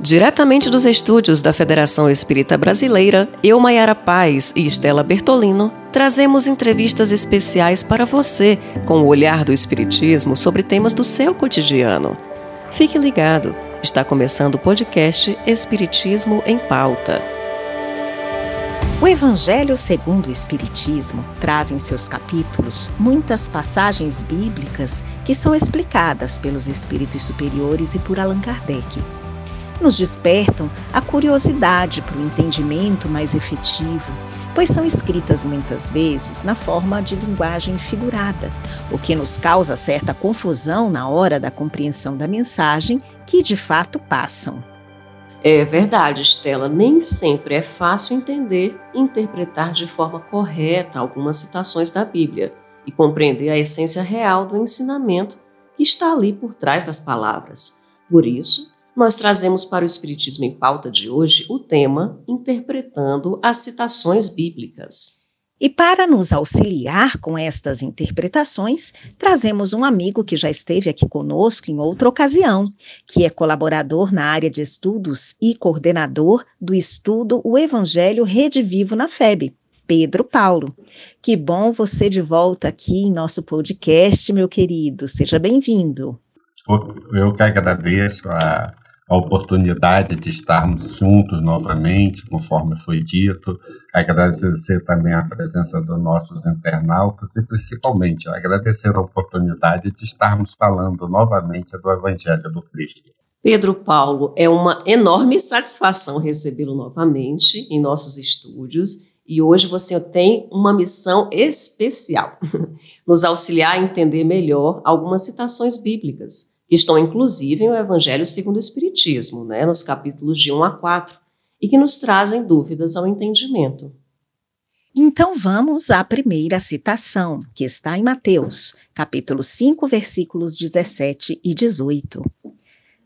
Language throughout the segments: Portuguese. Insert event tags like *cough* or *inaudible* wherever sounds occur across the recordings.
Diretamente dos estúdios da Federação Espírita Brasileira, eu, Maiara Paz e Estela Bertolino, trazemos entrevistas especiais para você com o olhar do Espiritismo sobre temas do seu cotidiano. Fique ligado, está começando o podcast Espiritismo em Pauta. O Evangelho segundo o Espiritismo traz em seus capítulos muitas passagens bíblicas que são explicadas pelos espíritos superiores e por Allan Kardec nos despertam a curiosidade para o entendimento mais efetivo, pois são escritas muitas vezes na forma de linguagem figurada, o que nos causa certa confusão na hora da compreensão da mensagem que de fato passam. É verdade, Estela, nem sempre é fácil entender e interpretar de forma correta algumas citações da Bíblia e compreender a essência real do ensinamento que está ali por trás das palavras. Por isso, nós trazemos para o Espiritismo em Pauta de hoje o tema Interpretando as Citações Bíblicas. E para nos auxiliar com estas interpretações, trazemos um amigo que já esteve aqui conosco em outra ocasião, que é colaborador na área de estudos e coordenador do estudo O Evangelho Rede Vivo na FEB, Pedro Paulo. Que bom você de volta aqui em nosso podcast, meu querido. Seja bem-vindo. Eu que agradeço a a oportunidade de estarmos juntos novamente, conforme foi dito. Agradecer também a presença dos nossos internautas e, principalmente, agradecer a oportunidade de estarmos falando novamente do Evangelho do Cristo. Pedro Paulo, é uma enorme satisfação recebê-lo novamente em nossos estúdios. E hoje você tem uma missão especial: *laughs* nos auxiliar a entender melhor algumas citações bíblicas que estão inclusive no Evangelho segundo o Espiritismo, né, nos capítulos de 1 a 4, e que nos trazem dúvidas ao entendimento. Então vamos à primeira citação, que está em Mateus, capítulo 5, versículos 17 e 18.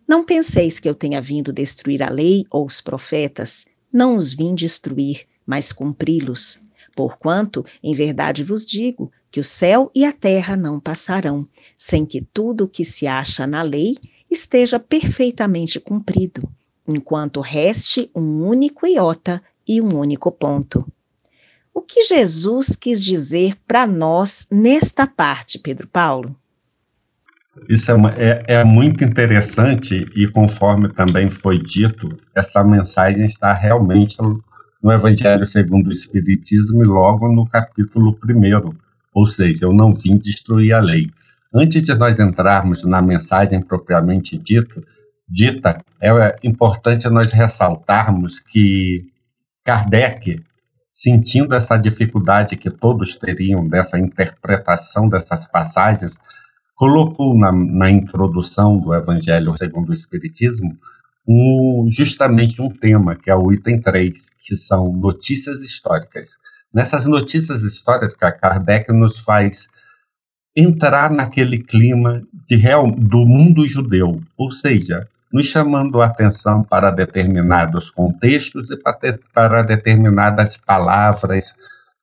Não penseis que eu tenha vindo destruir a lei ou os profetas, não os vim destruir, mas cumpri-los. Porquanto, em verdade vos digo, que o céu e a terra não passarão, sem que tudo o que se acha na lei esteja perfeitamente cumprido, enquanto reste um único iota e um único ponto. O que Jesus quis dizer para nós nesta parte, Pedro Paulo? Isso é, é, é, muito interessante e, conforme também foi dito, essa mensagem está realmente no Evangelho segundo o Espiritismo e logo no capítulo 1, ou seja, eu não vim destruir a lei. Antes de nós entrarmos na mensagem propriamente dito, dita, é importante nós ressaltarmos que Kardec, sentindo essa dificuldade que todos teriam dessa interpretação dessas passagens, colocou na, na introdução do Evangelho segundo o Espiritismo um, justamente um tema, que é o item 3, que são notícias históricas. Nessas notícias históricas que Kardec nos faz entrar naquele clima de real, do mundo judeu, ou seja, nos chamando a atenção para determinados contextos e para, para determinadas palavras,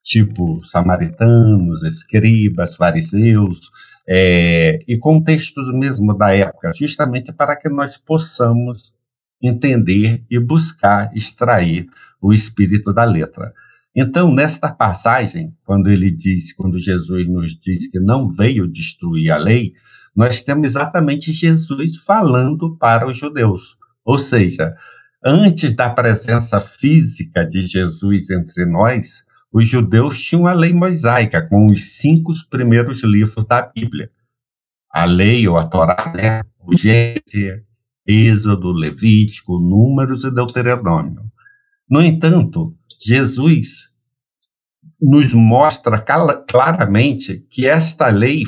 tipo samaritanos, escribas, fariseus, é, e contextos mesmo da época, justamente para que nós possamos entender e buscar extrair o espírito da letra. Então, nesta passagem, quando ele diz, quando Jesus nos diz que não veio destruir a lei, nós temos exatamente Jesus falando para os judeus. Ou seja, antes da presença física de Jesus entre nós, os judeus tinham a lei mosaica, com os cinco primeiros livros da Bíblia. A lei ou a Torá, né? o Gênesis, Êxodo, Levítico, Números e Deuteronômio. No entanto, Jesus nos mostra claramente que esta lei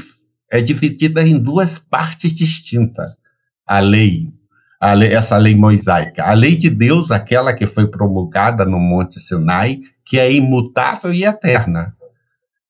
é dividida em duas partes distintas. A lei, a lei, essa lei mosaica, a lei de Deus, aquela que foi promulgada no Monte Sinai, que é imutável e eterna.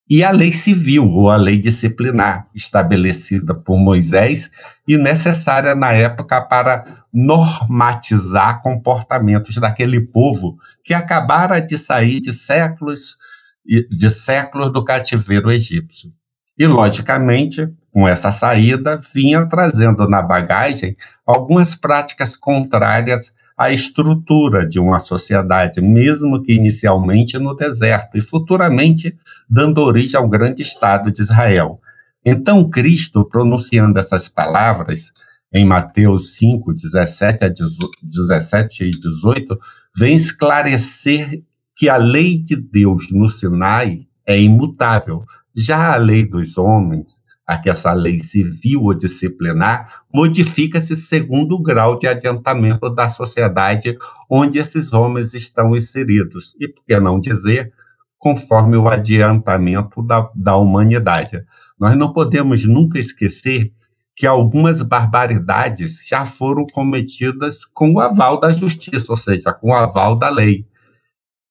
E a lei civil, ou a lei disciplinar, estabelecida por Moisés e necessária na época para normatizar comportamentos daquele povo que acabara de sair de séculos de séculos do cativeiro egípcio. E, logicamente, com essa saída, vinha trazendo na bagagem algumas práticas contrárias a estrutura de uma sociedade, mesmo que inicialmente no deserto, e futuramente dando origem ao grande Estado de Israel. Então, Cristo, pronunciando essas palavras, em Mateus 5, 17, a 17 e 18, vem esclarecer que a lei de Deus no Sinai é imutável. Já a lei dos homens, a que essa lei civil ou disciplinar, modifica-se segundo o grau de adiantamento da sociedade onde esses homens estão inseridos. E por que não dizer, conforme o adiantamento da, da humanidade. Nós não podemos nunca esquecer que algumas barbaridades já foram cometidas com o aval da justiça, ou seja, com o aval da lei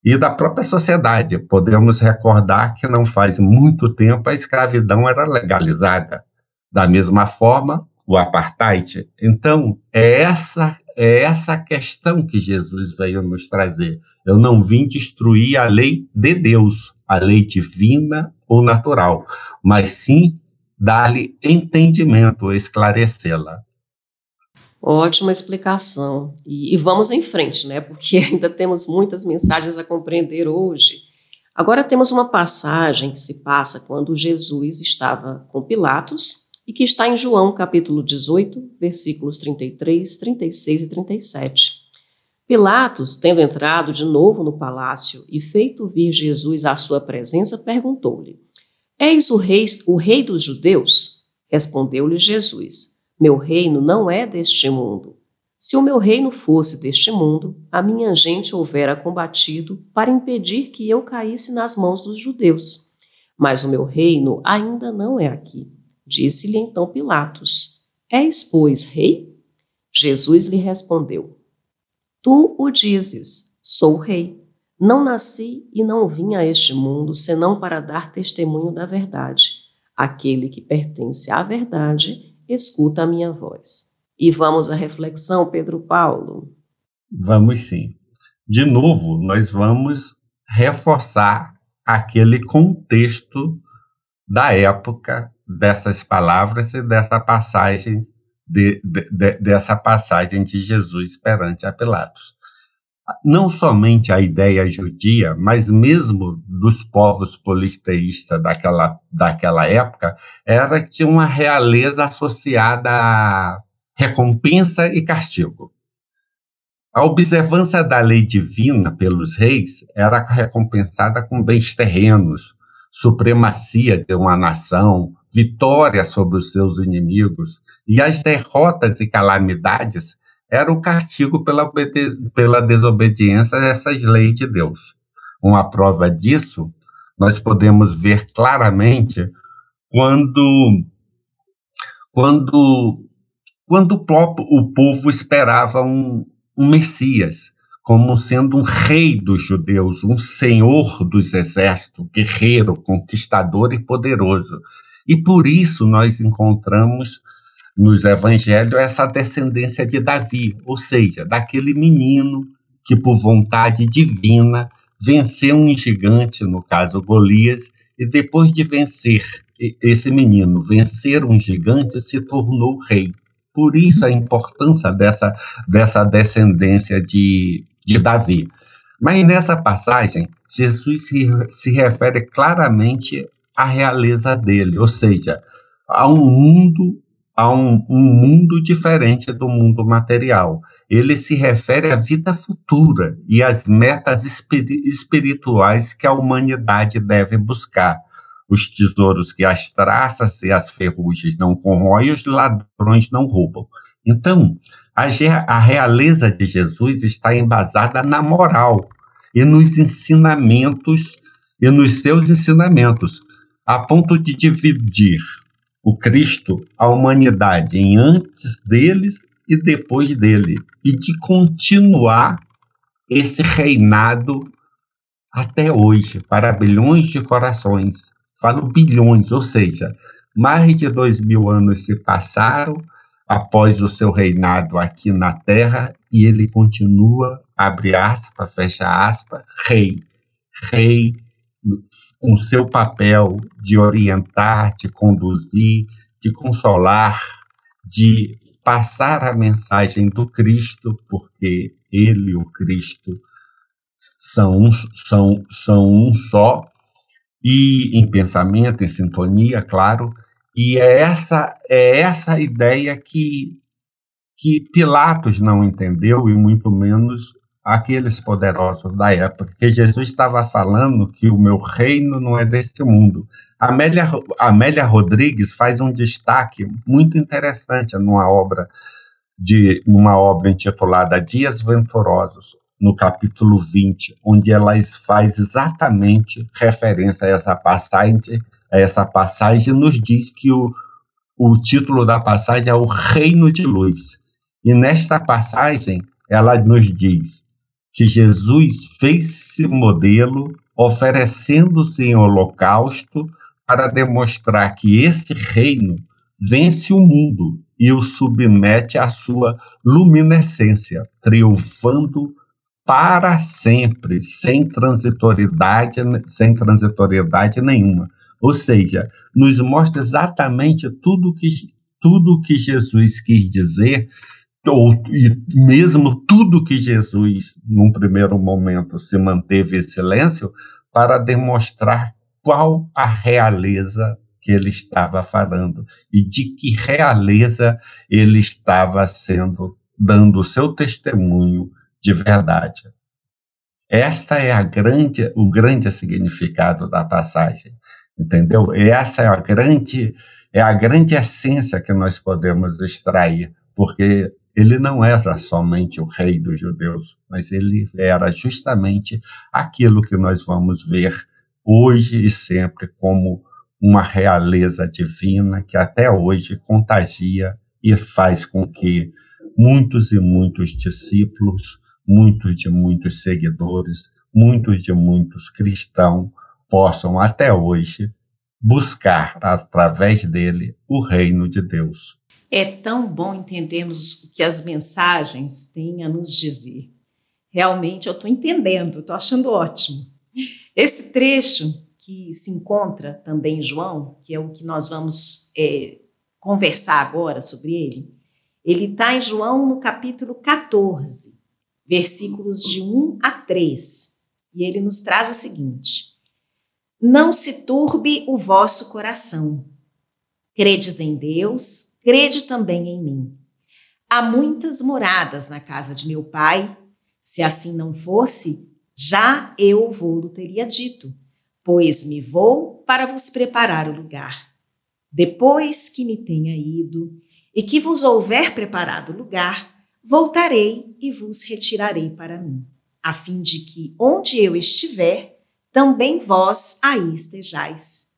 e da própria sociedade. Podemos recordar que não faz muito tempo a escravidão era legalizada. Da mesma forma, o apartheid. Então, é essa é essa questão que Jesus veio nos trazer. Eu não vim destruir a lei de Deus, a lei divina ou natural, mas sim dar-lhe entendimento, esclarecê-la. Ótima explicação. E, e, vamos em frente, né? Porque *laughs* ainda temos muitas mensagens a compreender hoje. Agora temos uma passagem que se passa quando Jesus estava com Pilatos e que está em João capítulo 18, versículos 33, 36 e 37. Pilatos, tendo entrado de novo no palácio e feito vir Jesus à sua presença, perguntou-lhe: Eis o rei, o rei dos judeus? Respondeu-lhe Jesus: Meu reino não é deste mundo. Se o meu reino fosse deste mundo, a minha gente houvera combatido para impedir que eu caísse nas mãos dos judeus. Mas o meu reino ainda não é aqui. Disse-lhe então Pilatos: És, pois, rei? Jesus lhe respondeu: Tu o dizes, sou rei. Não nasci e não vim a este mundo senão para dar testemunho da verdade. Aquele que pertence à verdade escuta a minha voz. E vamos à reflexão, Pedro Paulo? Vamos sim. De novo, nós vamos reforçar aquele contexto da época dessas palavras e dessa passagem de, de, de, dessa passagem de Jesus perante a Pilatos não somente a ideia judia, mas mesmo dos povos polisteístas daquela, daquela época, era que uma realeza associada a recompensa e castigo. A observância da lei divina pelos reis era recompensada com bens terrenos, supremacia de uma nação, vitória sobre os seus inimigos, e as derrotas e calamidades era o castigo pela, pela desobediência a essas leis de Deus. Uma prova disso, nós podemos ver claramente quando, quando, quando o, próprio, o povo esperava um, um Messias, como sendo um rei dos judeus, um senhor dos exércitos, guerreiro, conquistador e poderoso. E por isso nós encontramos nos evangelhos essa descendência de Davi, ou seja, daquele menino que, por vontade divina, venceu um gigante, no caso Golias, e depois de vencer esse menino, vencer um gigante, se tornou rei. Por isso a importância dessa, dessa descendência de, de Davi. Mas nessa passagem, Jesus se, se refere claramente à realeza dele, ou seja, a um mundo a um, um mundo diferente do mundo material. Ele se refere à vida futura e às metas espirituais que a humanidade deve buscar. Os tesouros que as traças e as ferrugens não corroem, os ladrões não roubam. Então, a, a realeza de Jesus está embasada na moral e nos ensinamentos e nos seus ensinamentos, a ponto de dividir o Cristo, a humanidade em antes deles e depois dele, e de continuar esse reinado até hoje, para bilhões de corações. Falo bilhões, ou seja, mais de dois mil anos se passaram após o seu reinado aqui na Terra e ele continua, abre aspas, fecha aspas, rei. Rei com seu papel de orientar, de conduzir, de consolar, de passar a mensagem do Cristo, porque ele e o Cristo são um, são, são um só, e em pensamento, em sintonia, claro, e é essa, é essa ideia que, que Pilatos não entendeu, e muito menos aqueles poderosos da época, que Jesus estava falando que o meu reino não é deste mundo. Amélia, Amélia Rodrigues faz um destaque muito interessante numa obra de numa obra intitulada Dias Venturosos, no capítulo 20, onde ela faz exatamente referência a essa passagem, a essa passagem nos diz que o, o título da passagem é o Reino de Luz. E nesta passagem ela nos diz que Jesus fez-se modelo, oferecendo-se em holocausto para demonstrar que esse reino vence o mundo e o submete à sua luminescência, triunfando para sempre, sem transitoriedade, sem transitoriedade nenhuma. Ou seja, nos mostra exatamente tudo que tudo que Jesus quis dizer, ou e mesmo tudo que Jesus, num primeiro momento, se manteve em silêncio, para demonstrar qual a realeza que ele estava falando e de que realeza ele estava sendo dando o seu testemunho de verdade. Esta é a grande, o grande significado da passagem, entendeu? Essa é a grande, é a grande essência que nós podemos extrair, porque ele não era somente o rei dos judeus, mas ele era justamente aquilo que nós vamos ver hoje e sempre como uma realeza divina que até hoje contagia e faz com que muitos e muitos discípulos muitos de muitos seguidores, muitos de muitos cristãos possam até hoje buscar através dele o reino de Deus. É tão bom entendermos o que as mensagens têm a nos dizer. Realmente eu estou entendendo, estou achando ótimo. Esse trecho que se encontra também em João, que é o que nós vamos é, conversar agora sobre ele, ele está em João no capítulo 14 versículos de 1 a 3. E ele nos traz o seguinte: Não se turbe o vosso coração. Credes em Deus, crede também em mim. Há muitas moradas na casa de meu pai. Se assim não fosse, já eu vou-lo teria dito, pois me vou para vos preparar o lugar. Depois que me tenha ido e que vos houver preparado o lugar, voltarei e vos retirarei para mim, a fim de que onde eu estiver, também vós aí estejais.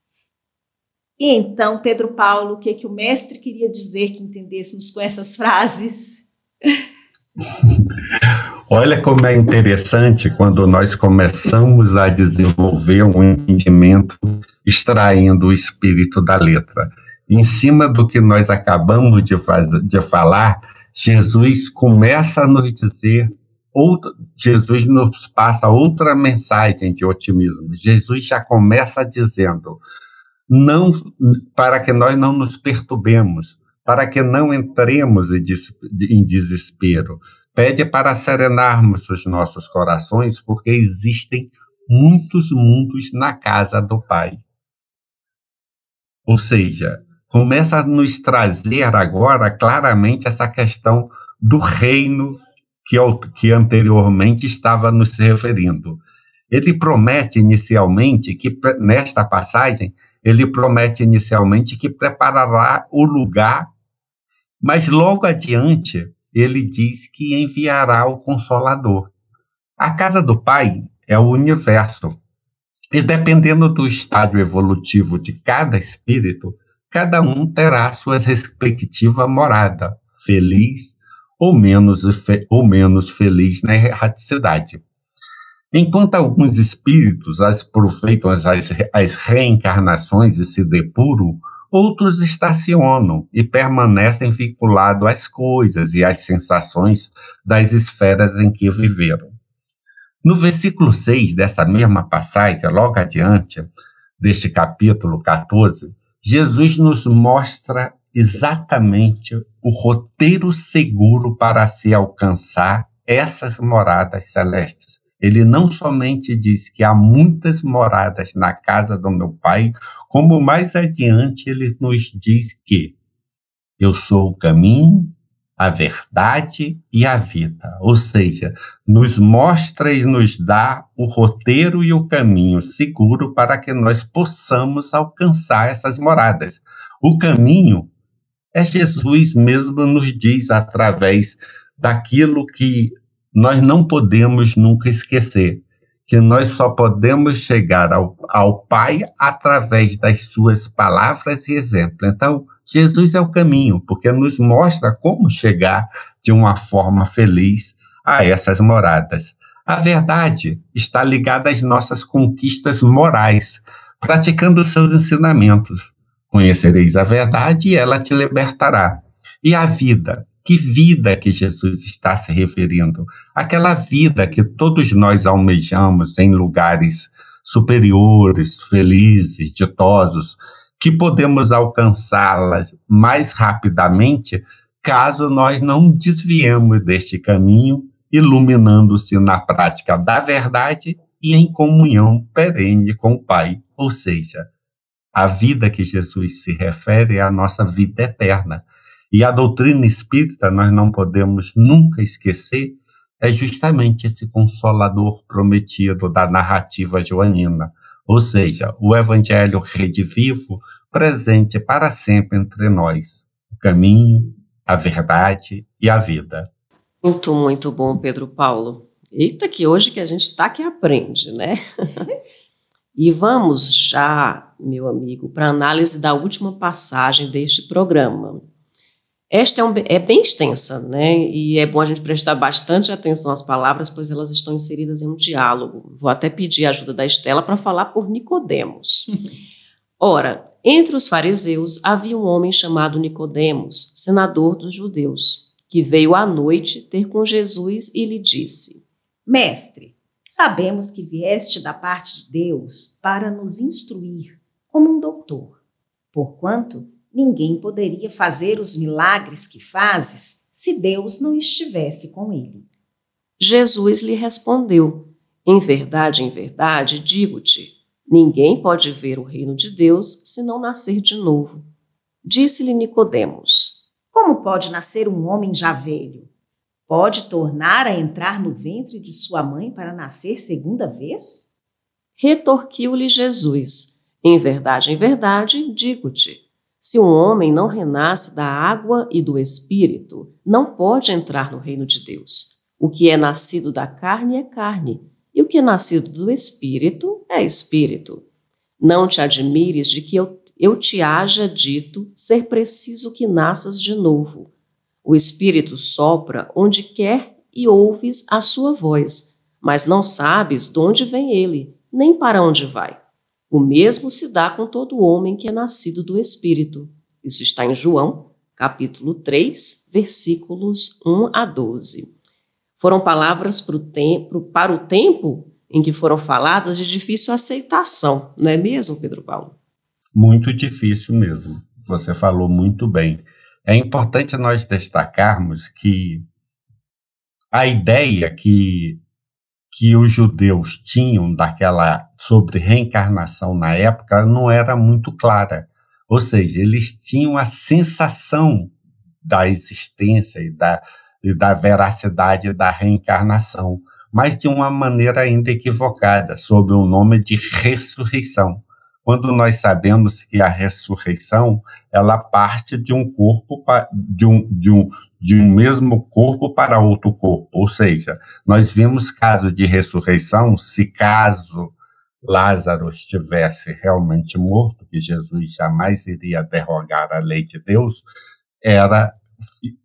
E então, Pedro Paulo, o que, que o mestre queria dizer que entendêssemos com essas frases? *laughs* Olha como é interessante quando nós começamos a desenvolver um entendimento extraindo o espírito da letra. Em cima do que nós acabamos de, fazer, de falar, Jesus começa a nos dizer, outra, Jesus nos passa outra mensagem de otimismo. Jesus já começa dizendo, não para que nós não nos perturbemos, para que não entremos em desespero. Pede para serenarmos os nossos corações, porque existem muitos mundos na casa do Pai. Ou seja, começa a nos trazer agora claramente essa questão do reino que, que anteriormente estava nos referindo. Ele promete inicialmente que, nesta passagem, ele promete inicialmente que preparará o lugar, mas logo adiante ele diz que enviará o Consolador. A casa do Pai é o universo. E dependendo do estágio evolutivo de cada espírito, cada um terá sua respectiva morada, feliz ou menos, ou menos feliz na erraticidade. Enquanto alguns espíritos aproveitam as, as reencarnações e se depuram, outros estacionam e permanecem vinculados às coisas e às sensações das esferas em que viveram. No versículo 6 dessa mesma passagem, logo adiante, deste capítulo 14, Jesus nos mostra exatamente o roteiro seguro para se alcançar essas moradas celestes. Ele não somente diz que há muitas moradas na casa do meu pai, como mais adiante ele nos diz que eu sou o caminho, a verdade e a vida. Ou seja, nos mostra e nos dá o roteiro e o caminho seguro para que nós possamos alcançar essas moradas. O caminho é Jesus mesmo nos diz através daquilo que nós não podemos nunca esquecer, que nós só podemos chegar ao, ao Pai através das suas palavras e exemplos. Então, Jesus é o caminho, porque nos mostra como chegar de uma forma feliz a essas moradas. A verdade está ligada às nossas conquistas morais, praticando seus ensinamentos. Conhecereis a verdade e ela te libertará. E a vida? Que vida que Jesus está se referindo? Aquela vida que todos nós almejamos em lugares superiores, felizes, ditosos, que podemos alcançá-las mais rapidamente caso nós não desviemos deste caminho, iluminando-se na prática da verdade e em comunhão perene com o Pai. Ou seja, a vida que Jesus se refere é a nossa vida eterna. E a doutrina espírita, nós não podemos nunca esquecer, é justamente esse consolador prometido da narrativa joanina ou seja, o Evangelho redivivo presente para sempre entre nós, o caminho, a verdade e a vida. Muito, muito bom, Pedro Paulo. Eita, que hoje que a gente está que aprende, né? *laughs* e vamos já, meu amigo, para a análise da última passagem deste programa. Esta é, um, é, bem extensa, né? E é bom a gente prestar bastante atenção às palavras, pois elas estão inseridas em um diálogo. Vou até pedir a ajuda da Estela para falar por Nicodemos. *laughs* Ora, entre os fariseus havia um homem chamado Nicodemos, senador dos judeus, que veio à noite ter com Jesus e lhe disse: Mestre, sabemos que vieste da parte de Deus para nos instruir como um doutor, porquanto ninguém poderia fazer os milagres que fazes se Deus não estivesse com ele. Jesus lhe respondeu: Em verdade, em verdade, digo-te, ninguém pode ver o reino de Deus se não nascer de novo. Disse-lhe Nicodemos: Como pode nascer um homem já velho? Pode tornar a entrar no ventre de sua mãe para nascer segunda vez? Retorquiu-lhe Jesus: Em verdade, em verdade, digo-te, se um homem não renasce da água e do espírito, não pode entrar no reino de Deus. O que é nascido da carne é carne, e o que é nascido do espírito é espírito. Não te admires de que eu, eu te haja dito ser preciso que nasças de novo. O espírito sopra onde quer e ouves a sua voz, mas não sabes de onde vem ele, nem para onde vai. O mesmo se dá com todo homem que é nascido do Espírito. Isso está em João, capítulo 3, versículos 1 a 12. Foram palavras para o tempo, para o tempo em que foram faladas de difícil aceitação, não é mesmo, Pedro Paulo? Muito difícil mesmo. Você falou muito bem. É importante nós destacarmos que a ideia que que os judeus tinham daquela sobre reencarnação na época não era muito clara. Ou seja, eles tinham a sensação da existência e da, e da veracidade da reencarnação, mas de uma maneira ainda equivocada, sob o nome de ressurreição. Quando nós sabemos que a ressurreição ela parte de um corpo de um, de um, de um mesmo corpo para outro corpo. Ou seja, nós vimos caso de ressurreição, se caso Lázaro estivesse realmente morto, que Jesus jamais iria derrogar a lei de Deus, era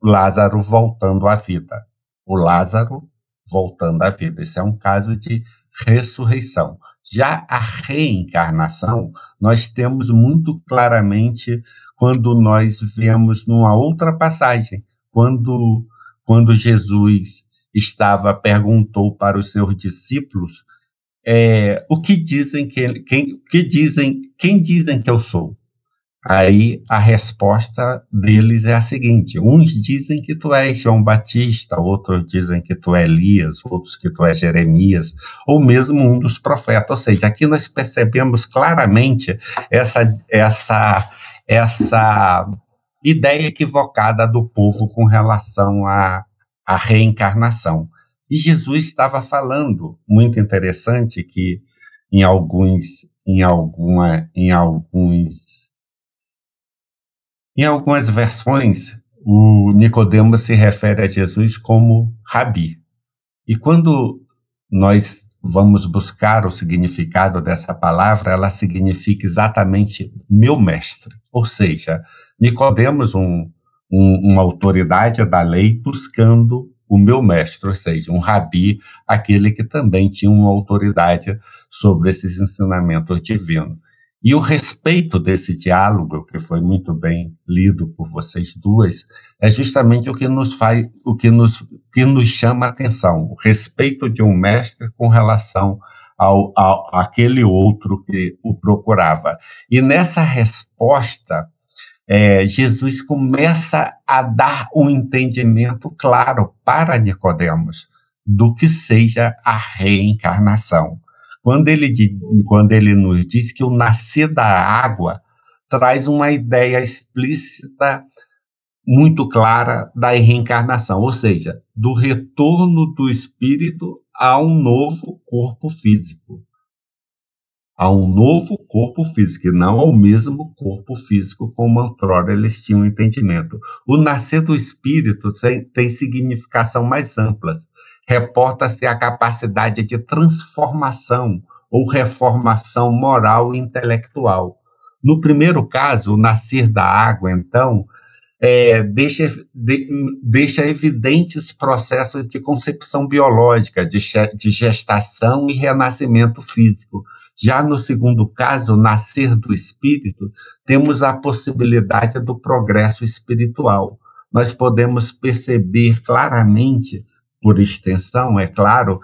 Lázaro voltando à vida. O Lázaro voltando à vida. Esse é um caso de ressurreição. Já a reencarnação, nós temos muito claramente quando nós vemos numa outra passagem, quando, quando Jesus estava, perguntou para os seus discípulos é, o que dizem que quem, que dizem, quem dizem que eu sou? Aí a resposta deles é a seguinte: uns dizem que tu és João Batista, outros dizem que tu é Elias, outros que tu és Jeremias, ou mesmo um dos profetas. Ou seja, aqui nós percebemos claramente essa, essa, essa ideia equivocada do povo com relação à, à reencarnação. E Jesus estava falando, muito interessante, que em alguns, em alguma, em alguns em algumas versões, o Nicodemos se refere a Jesus como rabi. E quando nós vamos buscar o significado dessa palavra, ela significa exatamente meu mestre. Ou seja, Nicodemos, um, um, uma autoridade da lei, buscando o meu mestre, ou seja, um rabi, aquele que também tinha uma autoridade sobre esses ensinamentos divinos. E o respeito desse diálogo, que foi muito bem lido por vocês duas, é justamente o que nos faz, o que nos, que nos chama a atenção, o respeito de um mestre com relação ao, ao aquele outro que o procurava. E nessa resposta, é, Jesus começa a dar um entendimento claro para Nicodemos do que seja a reencarnação. Quando ele, quando ele nos diz que o nascer da água traz uma ideia explícita, muito clara da reencarnação, ou seja, do retorno do espírito a um novo corpo físico. A um novo corpo físico, e não ao mesmo corpo físico como outrora eles tinham entendimento. O nascer do espírito tem, tem significação mais amplas reporta-se a capacidade de transformação ou reformação moral e intelectual. No primeiro caso, o nascer da água, então, é, deixa, de, deixa evidentes processos de concepção biológica, de, de gestação e renascimento físico. Já no segundo caso, nascer do espírito, temos a possibilidade do progresso espiritual. Nós podemos perceber claramente por extensão, é claro,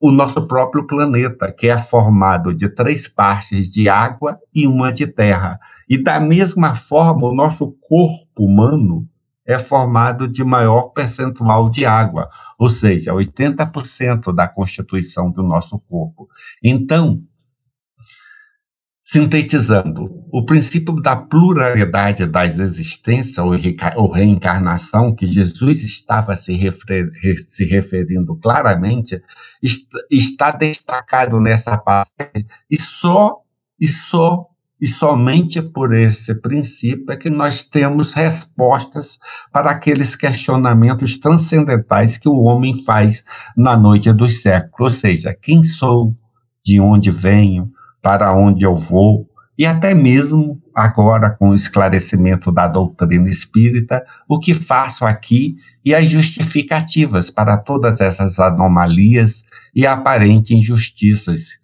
o nosso próprio planeta, que é formado de três partes de água e uma de terra. E da mesma forma, o nosso corpo humano é formado de maior percentual de água, ou seja, 80% da constituição do nosso corpo. Então, Sintetizando, o princípio da pluralidade das existências ou reencarnação, que Jesus estava se, refer, se referindo claramente, está destacado nessa passagem, e só, e só e somente por esse princípio é que nós temos respostas para aqueles questionamentos transcendentais que o homem faz na noite dos séculos, ou seja, quem sou, de onde venho, para onde eu vou, e até mesmo agora com o esclarecimento da doutrina espírita, o que faço aqui e as justificativas para todas essas anomalias e aparentes injustiças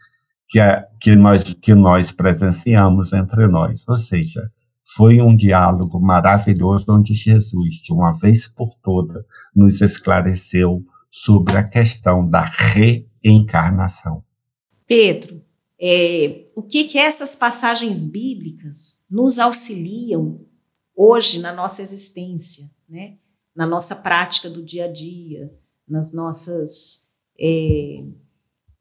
que, que, nós, que nós presenciamos entre nós. Ou seja, foi um diálogo maravilhoso onde Jesus, de uma vez por toda, nos esclareceu sobre a questão da reencarnação. Pedro, é, o que, que essas passagens bíblicas nos auxiliam hoje na nossa existência, né? na nossa prática do dia a dia, nas nossas, é,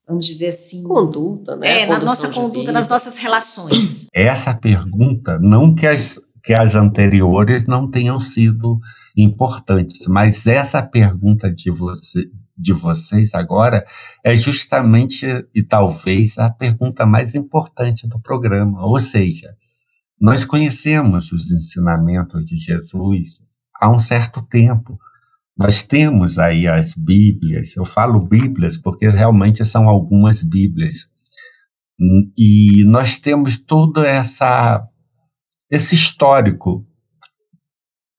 vamos dizer assim, conduta, né? É, na nossa conduta, nas nossas relações. Essa pergunta, não que as, que as anteriores não tenham sido importantes, mas essa pergunta de você, de vocês agora é justamente e talvez a pergunta mais importante do programa, ou seja, nós conhecemos os ensinamentos de Jesus há um certo tempo. Nós temos aí as Bíblias, eu falo Bíblias porque realmente são algumas Bíblias. E nós temos todo essa esse histórico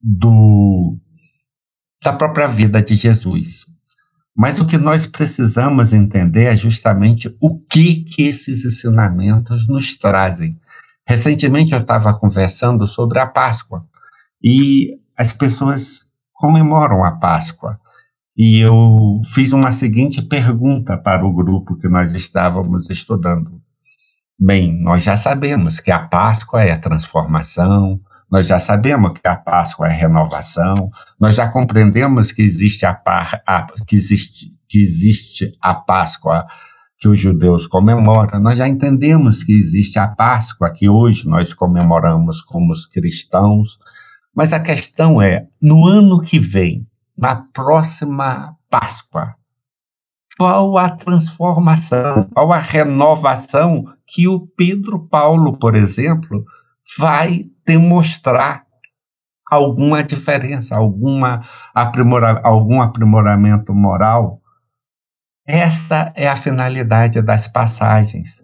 do da própria vida de Jesus. Mas o que nós precisamos entender é justamente o que, que esses ensinamentos nos trazem. Recentemente eu estava conversando sobre a Páscoa e as pessoas comemoram a Páscoa. E eu fiz uma seguinte pergunta para o grupo que nós estávamos estudando. Bem, nós já sabemos que a Páscoa é a transformação, nós já sabemos que a Páscoa é renovação, nós já compreendemos que existe a, a, que existe, que existe a Páscoa que os judeus comemoram, nós já entendemos que existe a Páscoa que hoje nós comemoramos como os cristãos, mas a questão é, no ano que vem, na próxima Páscoa, qual a transformação, qual a renovação que o Pedro Paulo, por exemplo, vai demonstrar alguma diferença, alguma aprimora, algum aprimoramento moral. Essa é a finalidade das passagens.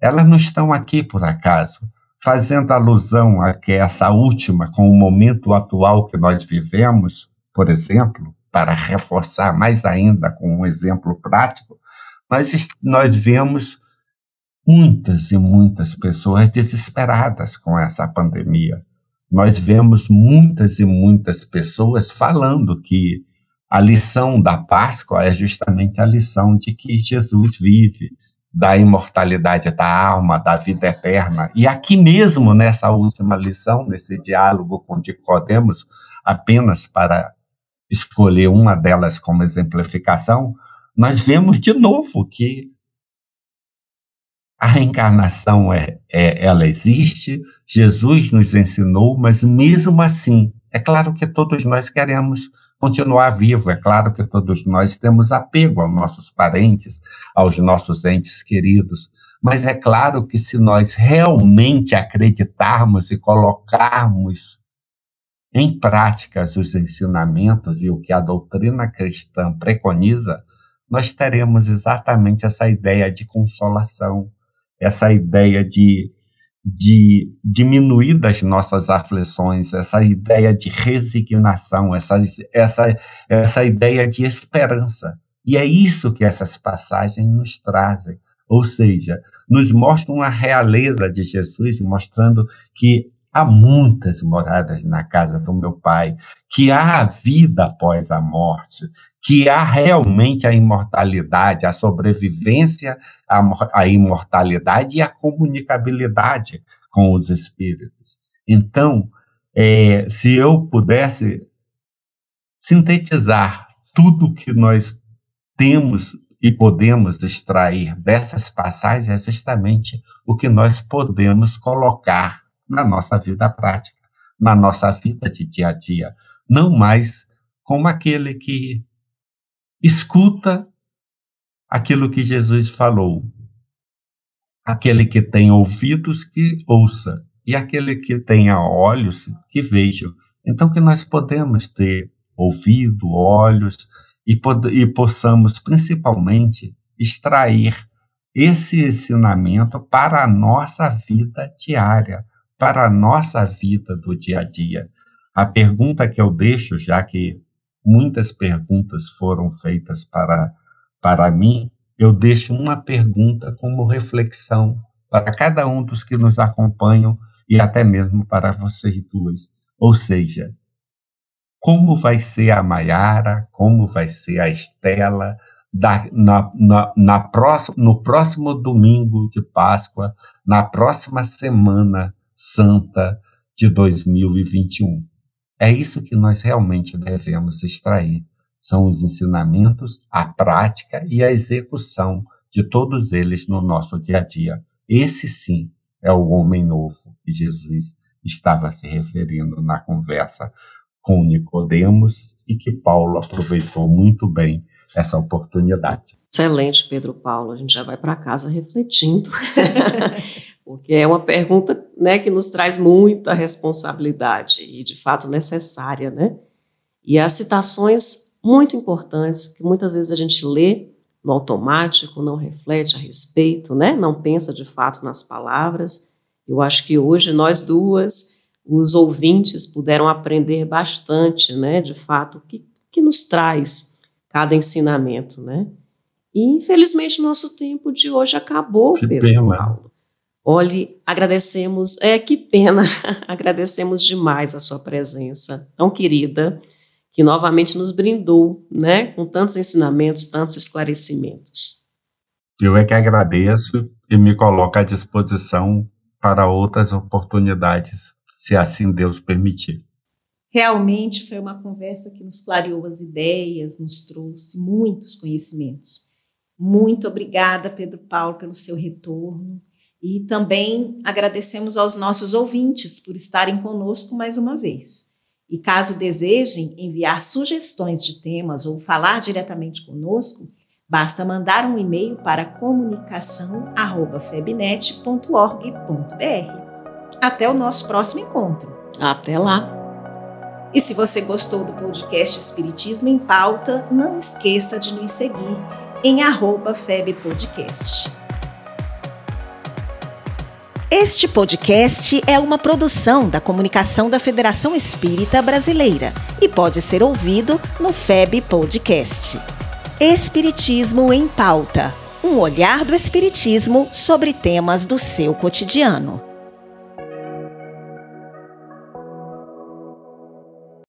Elas não estão aqui por acaso, fazendo alusão a que essa última, com o momento atual que nós vivemos, por exemplo, para reforçar mais ainda com um exemplo prático, nós, nós vemos muitas e muitas pessoas desesperadas com essa pandemia. Nós vemos muitas e muitas pessoas falando que a lição da Páscoa é justamente a lição de que Jesus vive, da imortalidade da alma, da vida eterna. E aqui mesmo, nessa última lição, nesse diálogo com Nicodemos, apenas para escolher uma delas como exemplificação, nós vemos de novo que a reencarnação é, é, ela existe, Jesus nos ensinou, mas mesmo assim, é claro que todos nós queremos continuar vivo, é claro que todos nós temos apego aos nossos parentes, aos nossos entes queridos, mas é claro que se nós realmente acreditarmos e colocarmos em práticas os ensinamentos e o que a doutrina cristã preconiza, nós teremos exatamente essa ideia de consolação, essa ideia de, de diminuir das nossas aflições, essa ideia de resignação, essa, essa, essa ideia de esperança. E é isso que essas passagens nos trazem. Ou seja, nos mostram a realeza de Jesus, mostrando que há muitas moradas na casa do meu pai, que há a vida após a morte, que há realmente a imortalidade, a sobrevivência à imortalidade e a comunicabilidade com os espíritos. Então, é, se eu pudesse sintetizar tudo que nós temos e podemos extrair dessas passagens, é justamente o que nós podemos colocar na nossa vida prática, na nossa vida de dia a dia. Não mais como aquele que escuta aquilo que Jesus falou. Aquele que tem ouvidos, que ouça. E aquele que tenha olhos, que veja. Então, que nós podemos ter ouvido, olhos, e, e possamos, principalmente, extrair esse ensinamento para a nossa vida diária, para a nossa vida do dia a dia. A pergunta que eu deixo, já que muitas perguntas foram feitas para, para mim, eu deixo uma pergunta como reflexão para cada um dos que nos acompanham e até mesmo para vocês duas. Ou seja, como vai ser a Maiara, como vai ser a Estela, da, na, na, na no próximo domingo de Páscoa, na próxima semana santa de 2021. É isso que nós realmente devemos extrair. São os ensinamentos, a prática e a execução de todos eles no nosso dia a dia. Esse sim é o homem novo que Jesus estava se referindo na conversa com Nicodemos e que Paulo aproveitou muito bem essa oportunidade. Excelente, Pedro Paulo. A gente já vai para casa refletindo, *laughs* porque é uma pergunta né, que nos traz muita responsabilidade e, de fato, necessária. Né? E as citações muito importantes, que muitas vezes a gente lê no automático, não reflete a respeito, né? não pensa de fato nas palavras. Eu acho que hoje nós duas, os ouvintes, puderam aprender bastante, né, de fato, o que, que nos traz cada ensinamento, né? E, infelizmente, nosso tempo de hoje acabou, que Pedro pena. Paulo. Olhe, agradecemos, é que pena, *laughs* agradecemos demais a sua presença tão querida, que novamente nos brindou, né, com tantos ensinamentos, tantos esclarecimentos. Eu é que agradeço e me coloco à disposição para outras oportunidades, se assim Deus permitir. Realmente foi uma conversa que nos clareou as ideias, nos trouxe muitos conhecimentos. Muito obrigada, Pedro Paulo, pelo seu retorno. E também agradecemos aos nossos ouvintes por estarem conosco mais uma vez. E caso desejem enviar sugestões de temas ou falar diretamente conosco, basta mandar um e-mail para comunicação@febnet.org.br. Até o nosso próximo encontro. Até lá. E se você gostou do podcast Espiritismo em Pauta, não esqueça de nos seguir em @febpodcast. Este podcast é uma produção da comunicação da Federação Espírita Brasileira e pode ser ouvido no FEB Podcast. Espiritismo em Pauta um olhar do Espiritismo sobre temas do seu cotidiano.